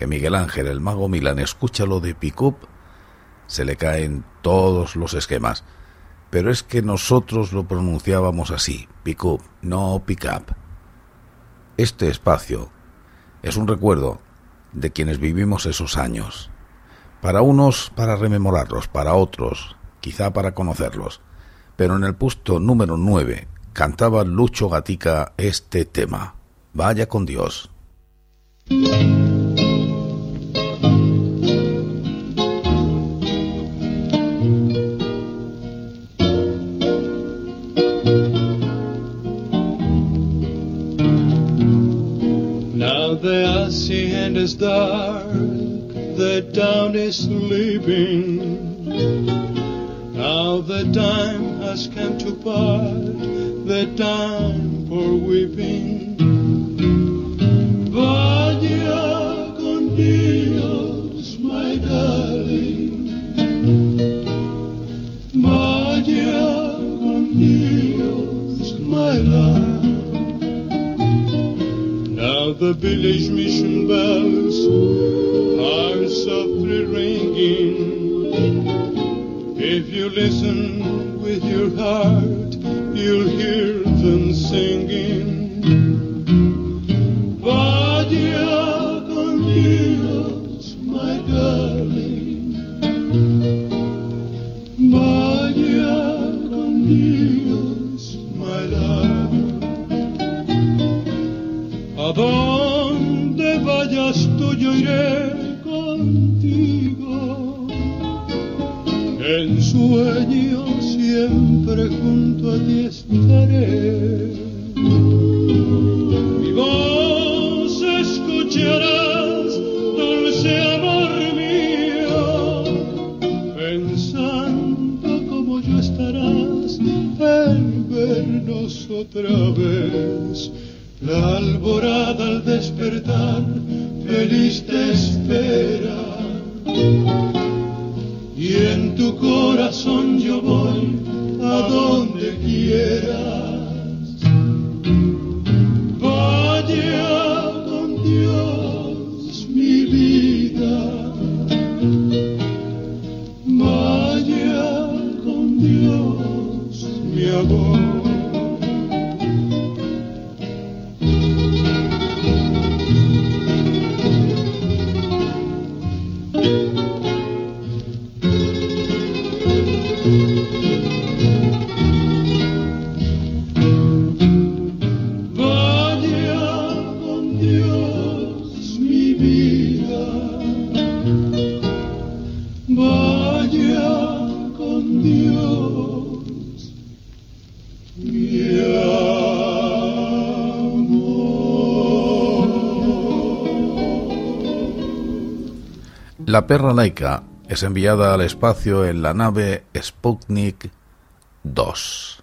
que Miguel Ángel, el mago Milán, escucha lo de pick-up, se le caen todos los esquemas. Pero es que nosotros lo pronunciábamos así, pick-up, no pick-up. Este espacio es un recuerdo de quienes vivimos esos años. Para unos, para rememorarlos, para otros, quizá para conocerlos. Pero en el puesto número 9 cantaba Lucho Gatica este tema. Vaya con Dios. Sleeping. Now the time has come to part, the time for weeping. Vaya con Dios, my darling. Vaya con Dios, my love. Now the village La alborada al despertar, feliz te espera. Y en tu corazón La perra laica es enviada al espacio en la nave Sputnik 2.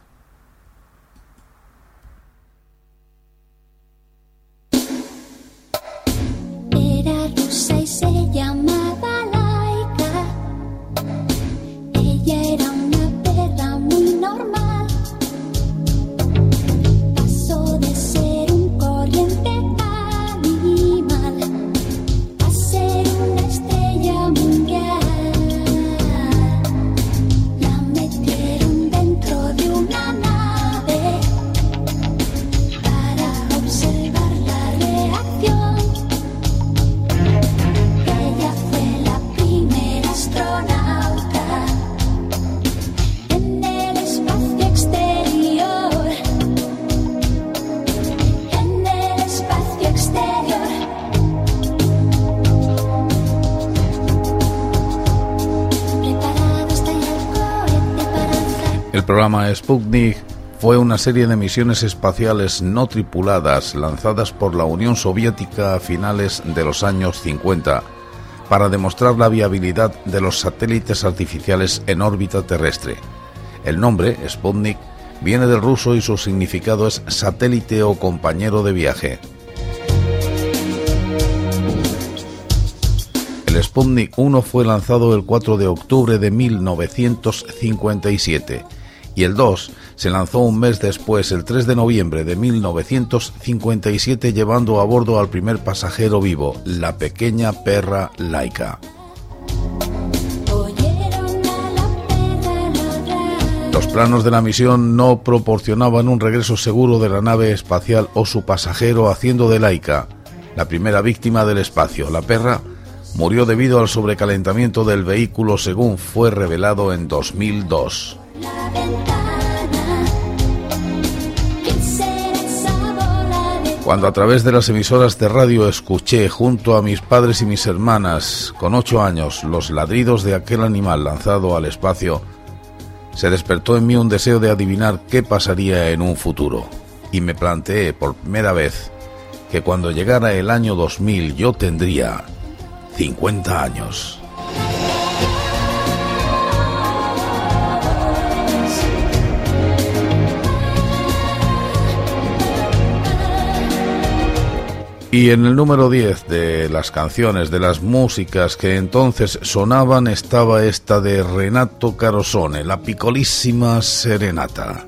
Programa Sputnik fue una serie de misiones espaciales no tripuladas lanzadas por la Unión Soviética a finales de los años 50 para demostrar la viabilidad de los satélites artificiales en órbita terrestre. El nombre, Sputnik, viene del ruso y su significado es satélite o compañero de viaje. El Sputnik 1 fue lanzado el 4 de octubre de 1957 y el 2 se lanzó un mes después, el 3 de noviembre de 1957, llevando a bordo al primer pasajero vivo, la pequeña perra Laika. Los planos de la misión no proporcionaban un regreso seguro de la nave espacial o su pasajero, haciendo de Laika la primera víctima del espacio. La perra murió debido al sobrecalentamiento del vehículo, según fue revelado en 2002. Cuando a través de las emisoras de radio escuché junto a mis padres y mis hermanas con ocho años los ladridos de aquel animal lanzado al espacio, se despertó en mí un deseo de adivinar qué pasaría en un futuro. Y me planteé por primera vez que cuando llegara el año 2000 yo tendría 50 años. Y en el número 10 de las canciones, de las músicas que entonces sonaban, estaba esta de Renato Carosone, la picolísima serenata.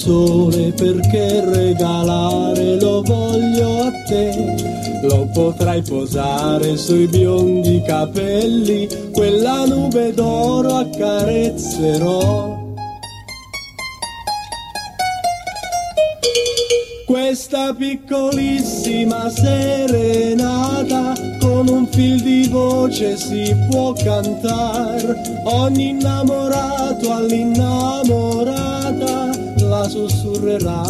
Sole perché regalare lo voglio a te. Lo potrai posare sui biondi capelli, quella nube d'oro accarezzerò. Questa piccolissima serenata con un fil di voce si può cantare. Ogni innamorato all'innamorata la sussurrerà.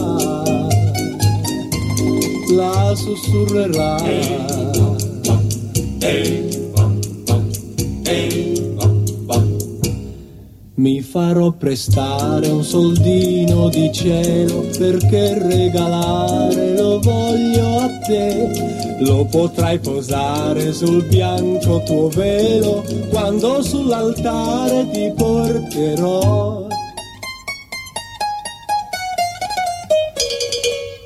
La sussurrerà. Mi farò prestare un soldino di cielo perché regalare lo voglio a te. Lo potrai posare sul bianco tuo velo quando sull'altare ti porterò.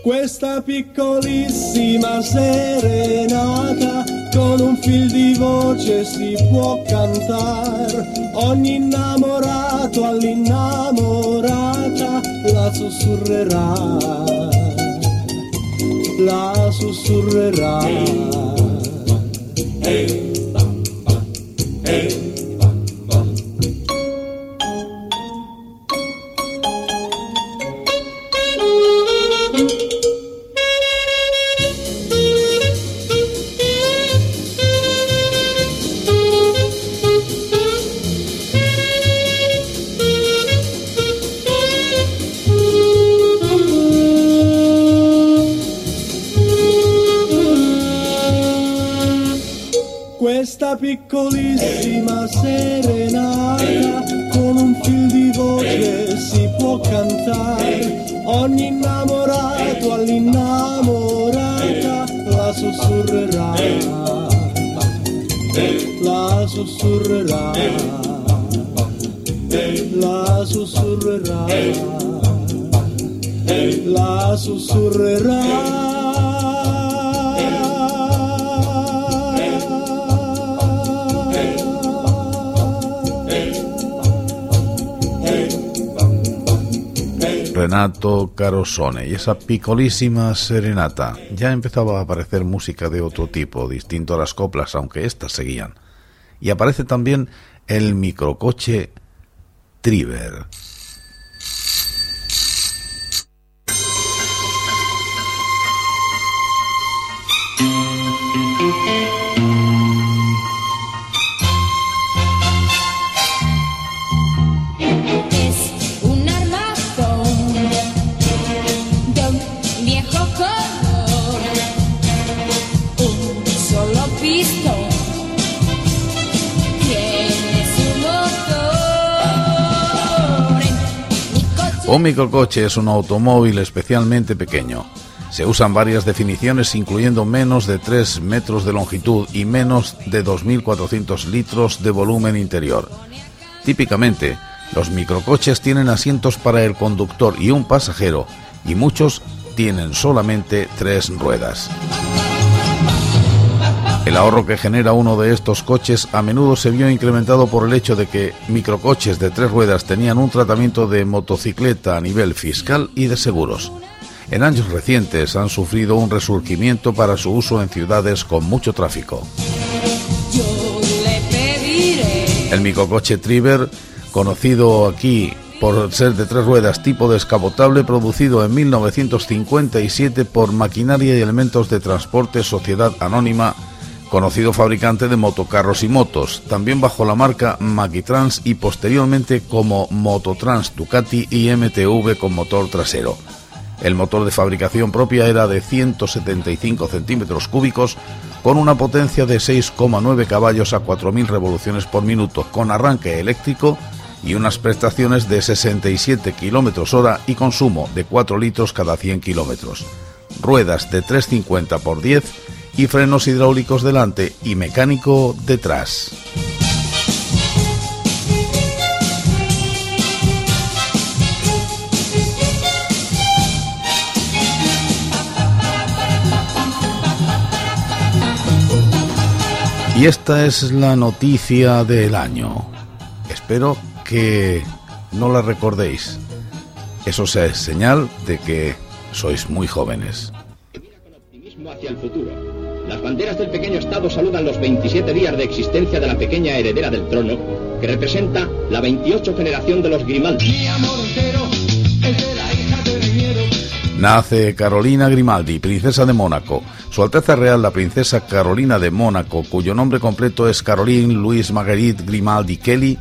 Questa piccolissima serenata con un fil di voce si può cantare. Ogni innamorato all'innamorata la sussurrerà. La sussurrerà. Questa Ogni innamorato all'innamorata la sussurrerà. La sussurrerà. La sussurrerà. La sussurrerà. Renato Carosone y esa picolísima serenata. Ya empezaba a aparecer música de otro tipo, distinto a las coplas, aunque éstas seguían. Y aparece también el microcoche Triver. Un microcoche es un automóvil especialmente pequeño. Se usan varias definiciones incluyendo menos de 3 metros de longitud y menos de 2.400 litros de volumen interior. Típicamente, los microcoches tienen asientos para el conductor y un pasajero y muchos tienen solamente tres ruedas. El ahorro que genera uno de estos coches a menudo se vio incrementado por el hecho de que microcoches de tres ruedas tenían un tratamiento de motocicleta a nivel fiscal y de seguros. En años recientes han sufrido un resurgimiento para su uso en ciudades con mucho tráfico. El microcoche Triver, conocido aquí por ser de tres ruedas tipo descapotable, producido en 1957 por Maquinaria y Elementos de Transporte Sociedad Anónima, conocido fabricante de motocarros y motos, también bajo la marca Maquitrans y posteriormente como Mototrans Ducati y MTV con motor trasero. El motor de fabricación propia era de 175 centímetros cúbicos con una potencia de 6,9 caballos a 4.000 revoluciones por minuto con arranque eléctrico y unas prestaciones de 67 kilómetros hora y consumo de 4 litros cada 100 kilómetros. Ruedas de 350 por 10 y frenos hidráulicos delante y mecánico detrás. Y esta es la noticia del año. Espero que no la recordéis. Eso sea señal de que sois muy jóvenes. Las banderas del pequeño Estado saludan los 27 días de existencia de la pequeña heredera del trono, que representa la 28 generación de los Grimaldi. Nace Carolina Grimaldi, princesa de Mónaco. Su Alteza Real, la princesa Carolina de Mónaco, cuyo nombre completo es Caroline Louise Marguerite Grimaldi Kelly,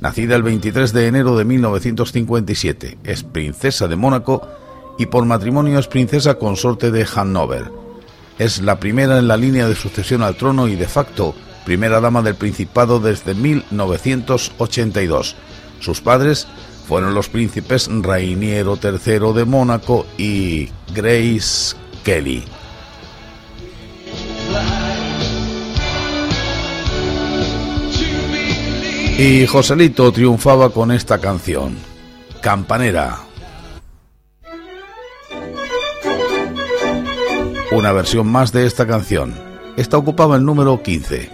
nacida el 23 de enero de 1957. Es princesa de Mónaco y por matrimonio es princesa consorte de Hannover. Es la primera en la línea de sucesión al trono y de facto primera dama del Principado desde 1982. Sus padres fueron los príncipes Rainiero III de Mónaco y Grace Kelly. Y Joselito triunfaba con esta canción, Campanera. Una versión más de esta canción. Esta ocupaba el número 15.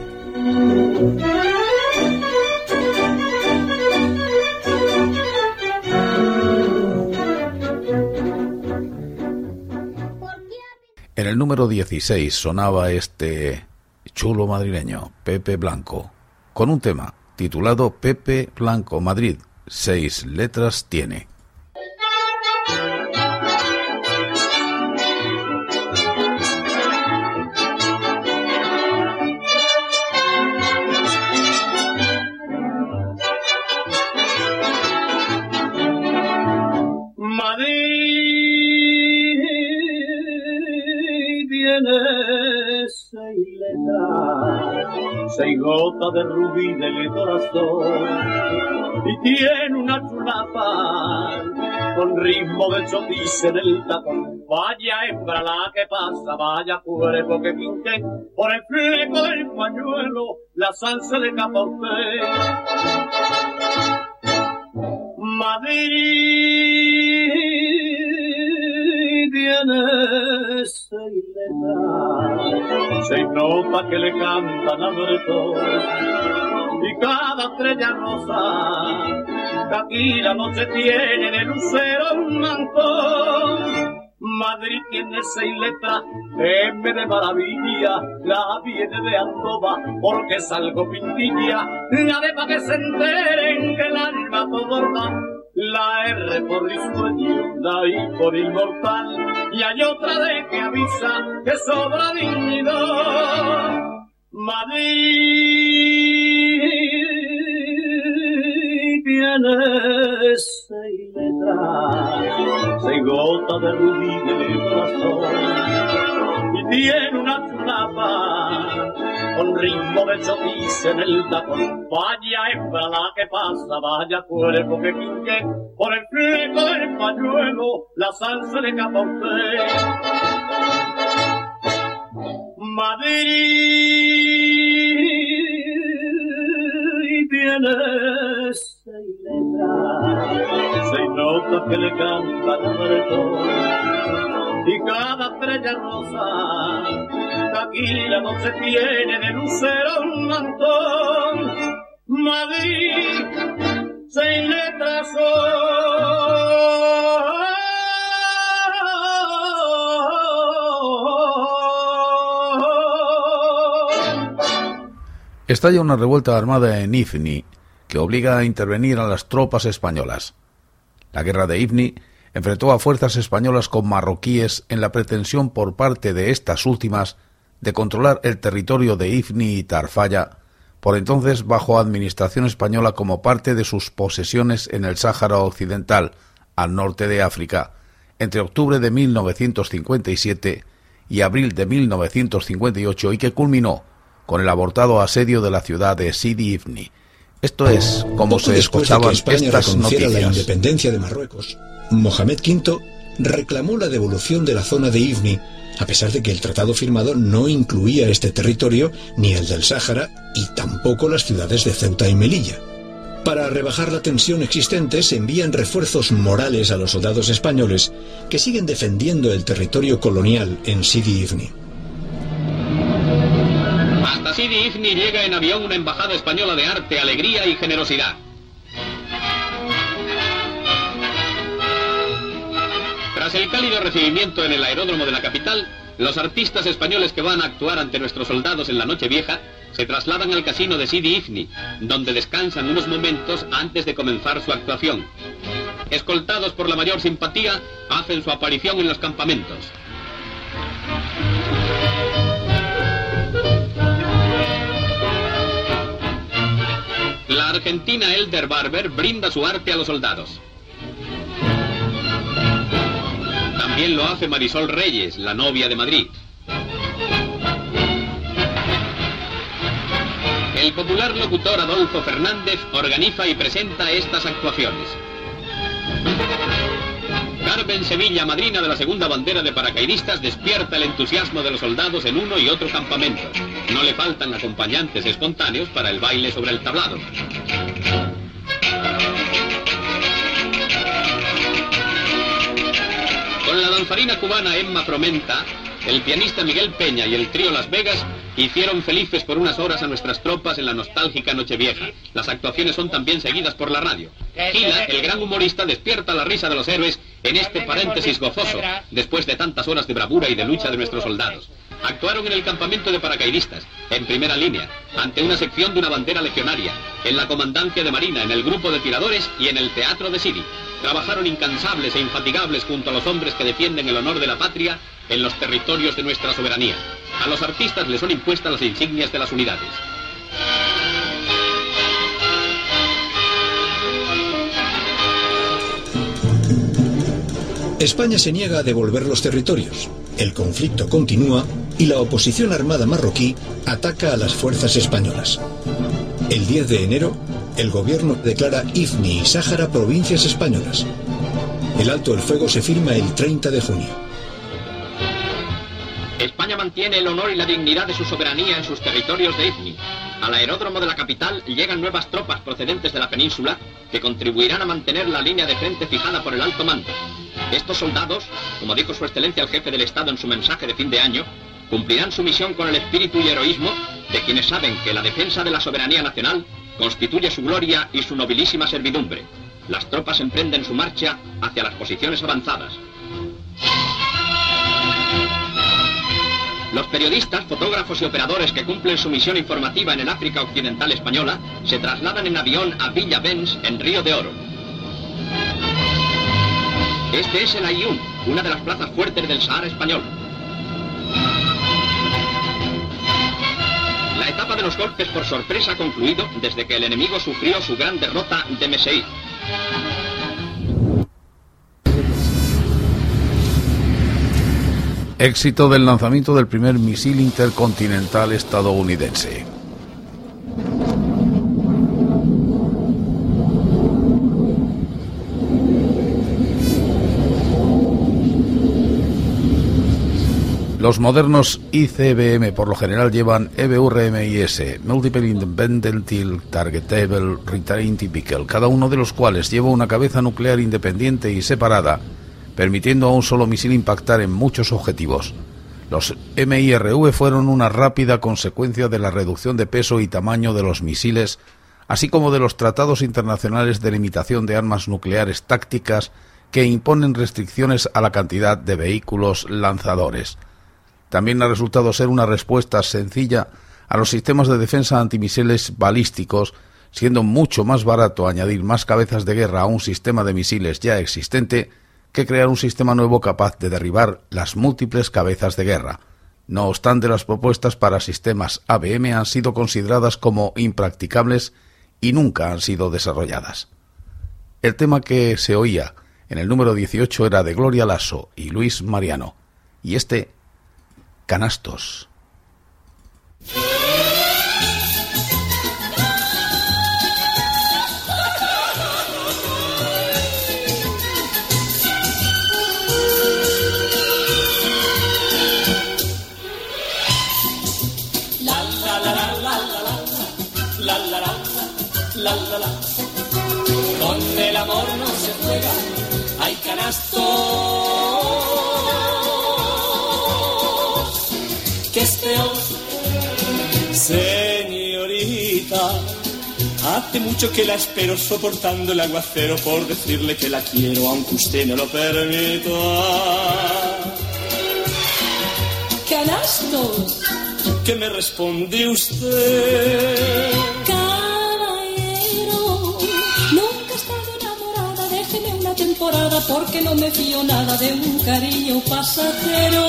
En el número 16 sonaba este chulo madrileño, Pepe Blanco, con un tema titulado Pepe Blanco Madrid. Seis letras tiene. Seis gotas de rubí del corazón y tiene una chulapa con ritmo de chotice del tapón. Vaya hembra la que pasa, vaya cuerpo que quinte, por el fleco del pañuelo la salsa de capote. Madrid tiene seis notas que le cantan al bretón. y cada estrella rosa que aquí la noche tiene de lucero un mantón. Madrid tiene seis letras, M de maravilla, la viene de Andoba, porque salgo pintilla, la de pa' que se enteren que el alma todo da, la R por risueño, la I por inmortal, y hay otra de que avisa que sobra dignidad. Madrid tiene seis letras, seis gotas de rubí de corazón, y tiene una chulapa con ritmo de chotis en el tacón. Vaya hembra la que pasa, vaya cuerpo que quinque, por el fleco del pañuelo, la salsa de capote. Madrid tiene seis letras, seis notas que le cantan a Bretón. Y cada estrella rosa, que aquí la noche tiene de lucero mantón. Madrid, seis letras. Estalla una revuelta armada en Ifni que obliga a intervenir a las tropas españolas. La guerra de Ifni enfrentó a fuerzas españolas con marroquíes en la pretensión por parte de estas últimas de controlar el territorio de Ifni y Tarfaya, por entonces bajo administración española como parte de sus posesiones en el Sáhara Occidental, al norte de África, entre octubre de 1957 y abril de 1958 y que culminó con el abortado asedio de la ciudad de Sidi Ifni. Esto es como Poco se después de escuchaban que España estas reconociera la noticias. independencia de Marruecos, Mohamed V reclamó la devolución de la zona de Ifni, a pesar de que el tratado firmado no incluía este territorio ni el del Sáhara y tampoco las ciudades de Ceuta y Melilla. Para rebajar la tensión existente se envían refuerzos morales a los soldados españoles que siguen defendiendo el territorio colonial en Sidi Ifni. Hasta Sidi Ifni llega en avión una embajada española de arte, alegría y generosidad. Tras el cálido recibimiento en el aeródromo de la capital, los artistas españoles que van a actuar ante nuestros soldados en la noche vieja se trasladan al casino de Sidi Ifni, donde descansan unos momentos antes de comenzar su actuación. Escoltados por la mayor simpatía, hacen su aparición en los campamentos. La argentina Elder Barber brinda su arte a los soldados. También lo hace Marisol Reyes, la novia de Madrid. El popular locutor Adolfo Fernández organiza y presenta estas actuaciones. Carmen Sevilla, madrina de la segunda bandera de paracaidistas, despierta el entusiasmo de los soldados en uno y otro campamento. No le faltan acompañantes espontáneos para el baile sobre el tablado. Con la danzarina cubana Emma Promenta, el pianista Miguel Peña y el trío Las Vegas hicieron felices por unas horas a nuestras tropas en la nostálgica Nochevieja. Las actuaciones son también seguidas por la radio. Gila, el gran humorista, despierta la risa de los héroes en este paréntesis gozoso, después de tantas horas de bravura y de lucha de nuestros soldados. Actuaron en el campamento de paracaidistas, en primera línea, ante una sección de una bandera legionaria, en la comandancia de Marina, en el grupo de tiradores y en el teatro de Sidi. Trabajaron incansables e infatigables junto a los hombres que defienden el honor de la patria en los territorios de nuestra soberanía. A los artistas les son impuestas las insignias de las unidades. España se niega a devolver los territorios. El conflicto continúa y la oposición armada marroquí ataca a las fuerzas españolas. El 10 de enero, el gobierno declara Ifni y Sáhara provincias españolas. El alto el fuego se firma el 30 de junio. España mantiene el honor y la dignidad de su soberanía en sus territorios de Ifni. Al aeródromo de la capital llegan nuevas tropas procedentes de la península que contribuirán a mantener la línea de frente fijada por el alto mando. Estos soldados, como dijo su excelencia el jefe del Estado en su mensaje de fin de año, cumplirán su misión con el espíritu y heroísmo de quienes saben que la defensa de la soberanía nacional constituye su gloria y su nobilísima servidumbre. Las tropas emprenden su marcha hacia las posiciones avanzadas. Los periodistas, fotógrafos y operadores que cumplen su misión informativa en el África Occidental Española se trasladan en avión a Villa Benz, en Río de Oro. Este es el Ayoun, una de las plazas fuertes del Sahara español. La etapa de los golpes por sorpresa ha concluido desde que el enemigo sufrió su gran derrota de Meseid. Éxito del lanzamiento del primer misil intercontinental estadounidense. Los modernos ICBM por lo general llevan E EBURMIS, Multiple Independent Targetable Retrain Typical, cada uno de los cuales lleva una cabeza nuclear independiente y separada, permitiendo a un solo misil impactar en muchos objetivos. Los MIRV fueron una rápida consecuencia de la reducción de peso y tamaño de los misiles, así como de los tratados internacionales de limitación de armas nucleares tácticas que imponen restricciones a la cantidad de vehículos lanzadores. También ha resultado ser una respuesta sencilla a los sistemas de defensa antimisiles balísticos, siendo mucho más barato añadir más cabezas de guerra a un sistema de misiles ya existente que crear un sistema nuevo capaz de derribar las múltiples cabezas de guerra. No obstante, las propuestas para sistemas ABM han sido consideradas como impracticables y nunca han sido desarrolladas. El tema que se oía en el número 18 era de Gloria Lasso y Luis Mariano, y este canastos. Hace mucho que la espero soportando el aguacero por decirle que la quiero, aunque usted no lo permita. Canastos, ¿Qué me responde usted? caballero, nunca he estado enamorada, déjeme una temporada porque no me fío nada de un cariño pasajero.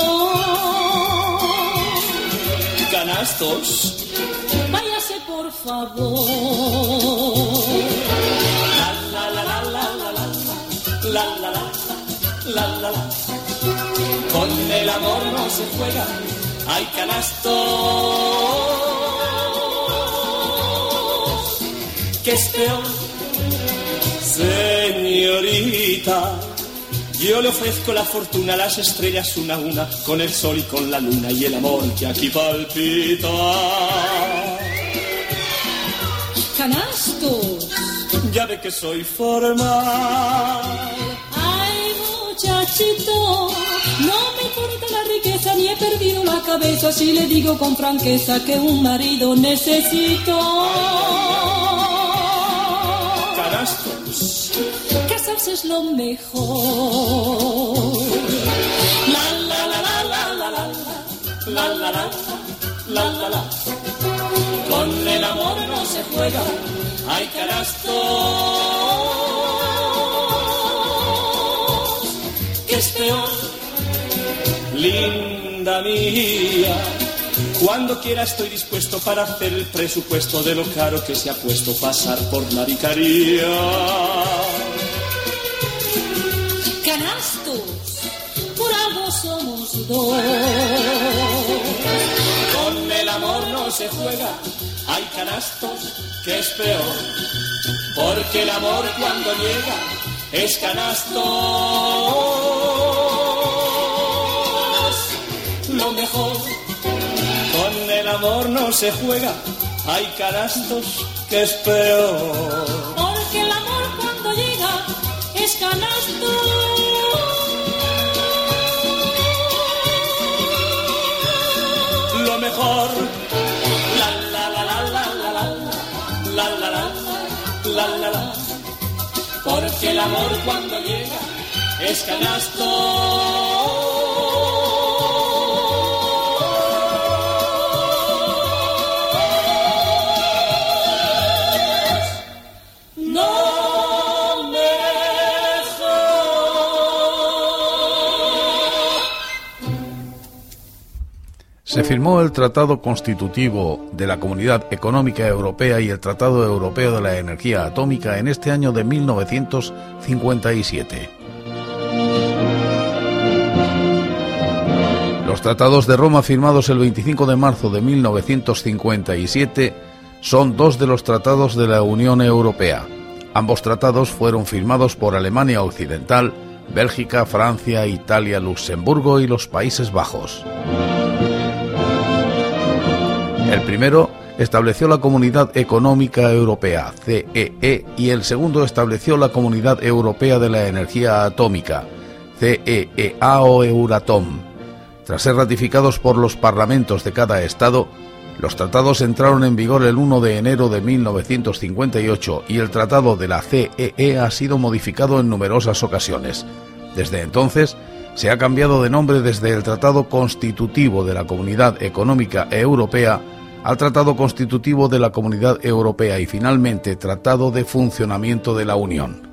Canastos. Por favor. La la la la la la la la la la Con el amor no se juega, hay canastos. ¿Qué es peor? Señorita, yo le ofrezco la fortuna, las estrellas una a una, con el sol y con la luna y el amor que aquí palpita. Canastos, Ya ve que soy formal. ay muchachito, no me importa la riqueza ni he perdido la cabeza si le digo con franqueza que un marido necesito. Canastos. Casarse es lo mejor. La la la la la la la la la la la la la Con el amor no se juega, hay canastos. ¿Qué es peor? Linda mía, cuando quiera estoy dispuesto para hacer el presupuesto de lo caro que se ha puesto pasar por la vicaría. Canastos, por algo somos dos. Amor no se juega, hay canastos que es peor. Porque el amor cuando llega es canastos. Lo mejor, con el amor no se juega, hay canastos que es peor. Porque el amor cuando llega es canasto. La la la la la la la la la la la Porque el amor cuando llega es canasto. Se firmó el Tratado Constitutivo de la Comunidad Económica Europea y el Tratado Europeo de la Energía Atómica en este año de 1957. Los tratados de Roma firmados el 25 de marzo de 1957 son dos de los tratados de la Unión Europea. Ambos tratados fueron firmados por Alemania Occidental, Bélgica, Francia, Italia, Luxemburgo y los Países Bajos. El primero estableció la Comunidad Económica Europea, CEE, y el segundo estableció la Comunidad Europea de la Energía Atómica, CEEA o Euratom. Tras ser ratificados por los parlamentos de cada Estado, los tratados entraron en vigor el 1 de enero de 1958 y el tratado de la CEE ha sido modificado en numerosas ocasiones. Desde entonces, se ha cambiado de nombre desde el Tratado Constitutivo de la Comunidad Económica Europea al Tratado Constitutivo de la Comunidad Europea y finalmente Tratado de Funcionamiento de la Unión.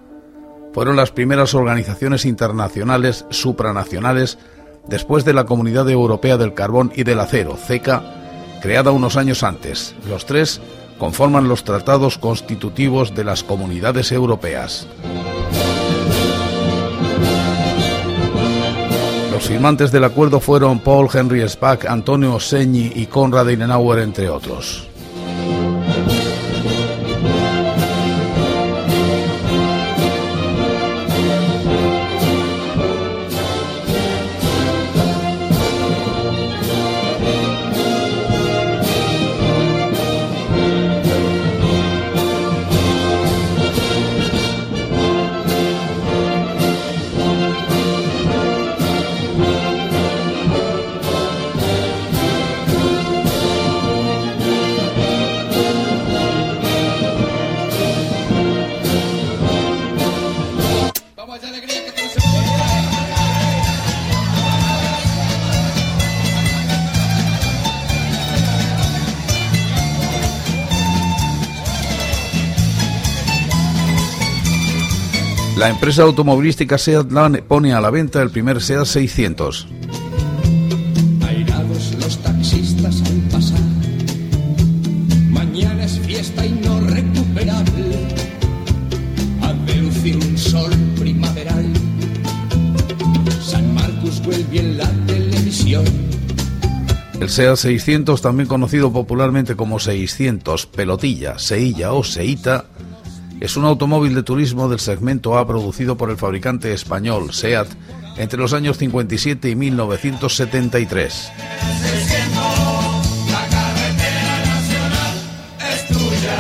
Fueron las primeras organizaciones internacionales supranacionales después de la Comunidad Europea del Carbón y del Acero, CECA, creada unos años antes. Los tres conforman los tratados constitutivos de las comunidades europeas. Los firmantes del acuerdo fueron Paul Henry Spack, Antonio Segni y Konrad Adenauer, entre otros. La empresa automovilística SEAT pone a la venta el primer SEAT 600. Airados los taxistas al pasar. Mañana es fiesta y no recuperable. Adencio un sol primaveral. San Marcos vuelve en la televisión. El SEAT 600, también conocido popularmente como 600, pelotilla, seilla o seita, es un automóvil de turismo del segmento A producido por el fabricante español SEAT entre los años 57 y 1973. La carretera nacional es tuya.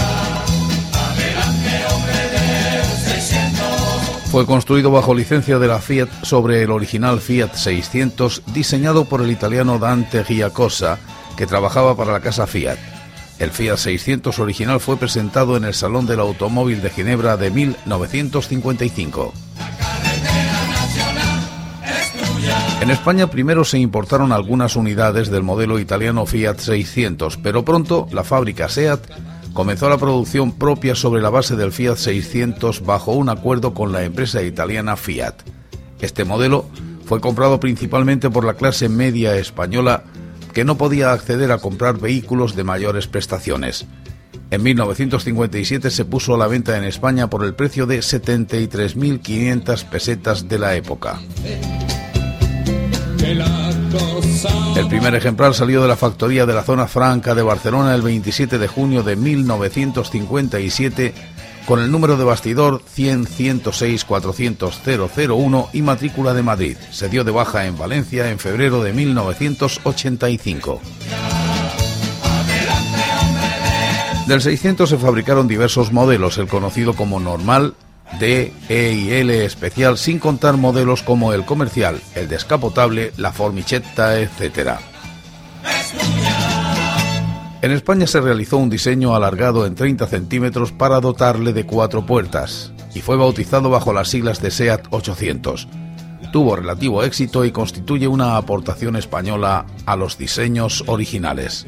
Adelante, hombre del 600. Fue construido bajo licencia de la Fiat sobre el original Fiat 600 diseñado por el italiano Dante Giacosa, que trabajaba para la casa Fiat. El Fiat 600 original fue presentado en el Salón del Automóvil de Ginebra de 1955. En España primero se importaron algunas unidades del modelo italiano Fiat 600, pero pronto la fábrica SEAT comenzó la producción propia sobre la base del Fiat 600 bajo un acuerdo con la empresa italiana Fiat. Este modelo fue comprado principalmente por la clase media española que no podía acceder a comprar vehículos de mayores prestaciones. En 1957 se puso a la venta en España por el precio de 73.500 pesetas de la época. El primer ejemplar salió de la factoría de la zona franca de Barcelona el 27 de junio de 1957 con el número de bastidor 100-106-400-001 y matrícula de Madrid. Se dio de baja en Valencia en febrero de 1985. Del 600 se fabricaron diversos modelos, el conocido como normal, D, E y L especial, sin contar modelos como el comercial, el descapotable, la formichetta, etc. En España se realizó un diseño alargado en 30 centímetros para dotarle de cuatro puertas. y fue bautizado bajo las siglas de SEAT 800. Tuvo relativo éxito y constituye una aportación española a los diseños originales.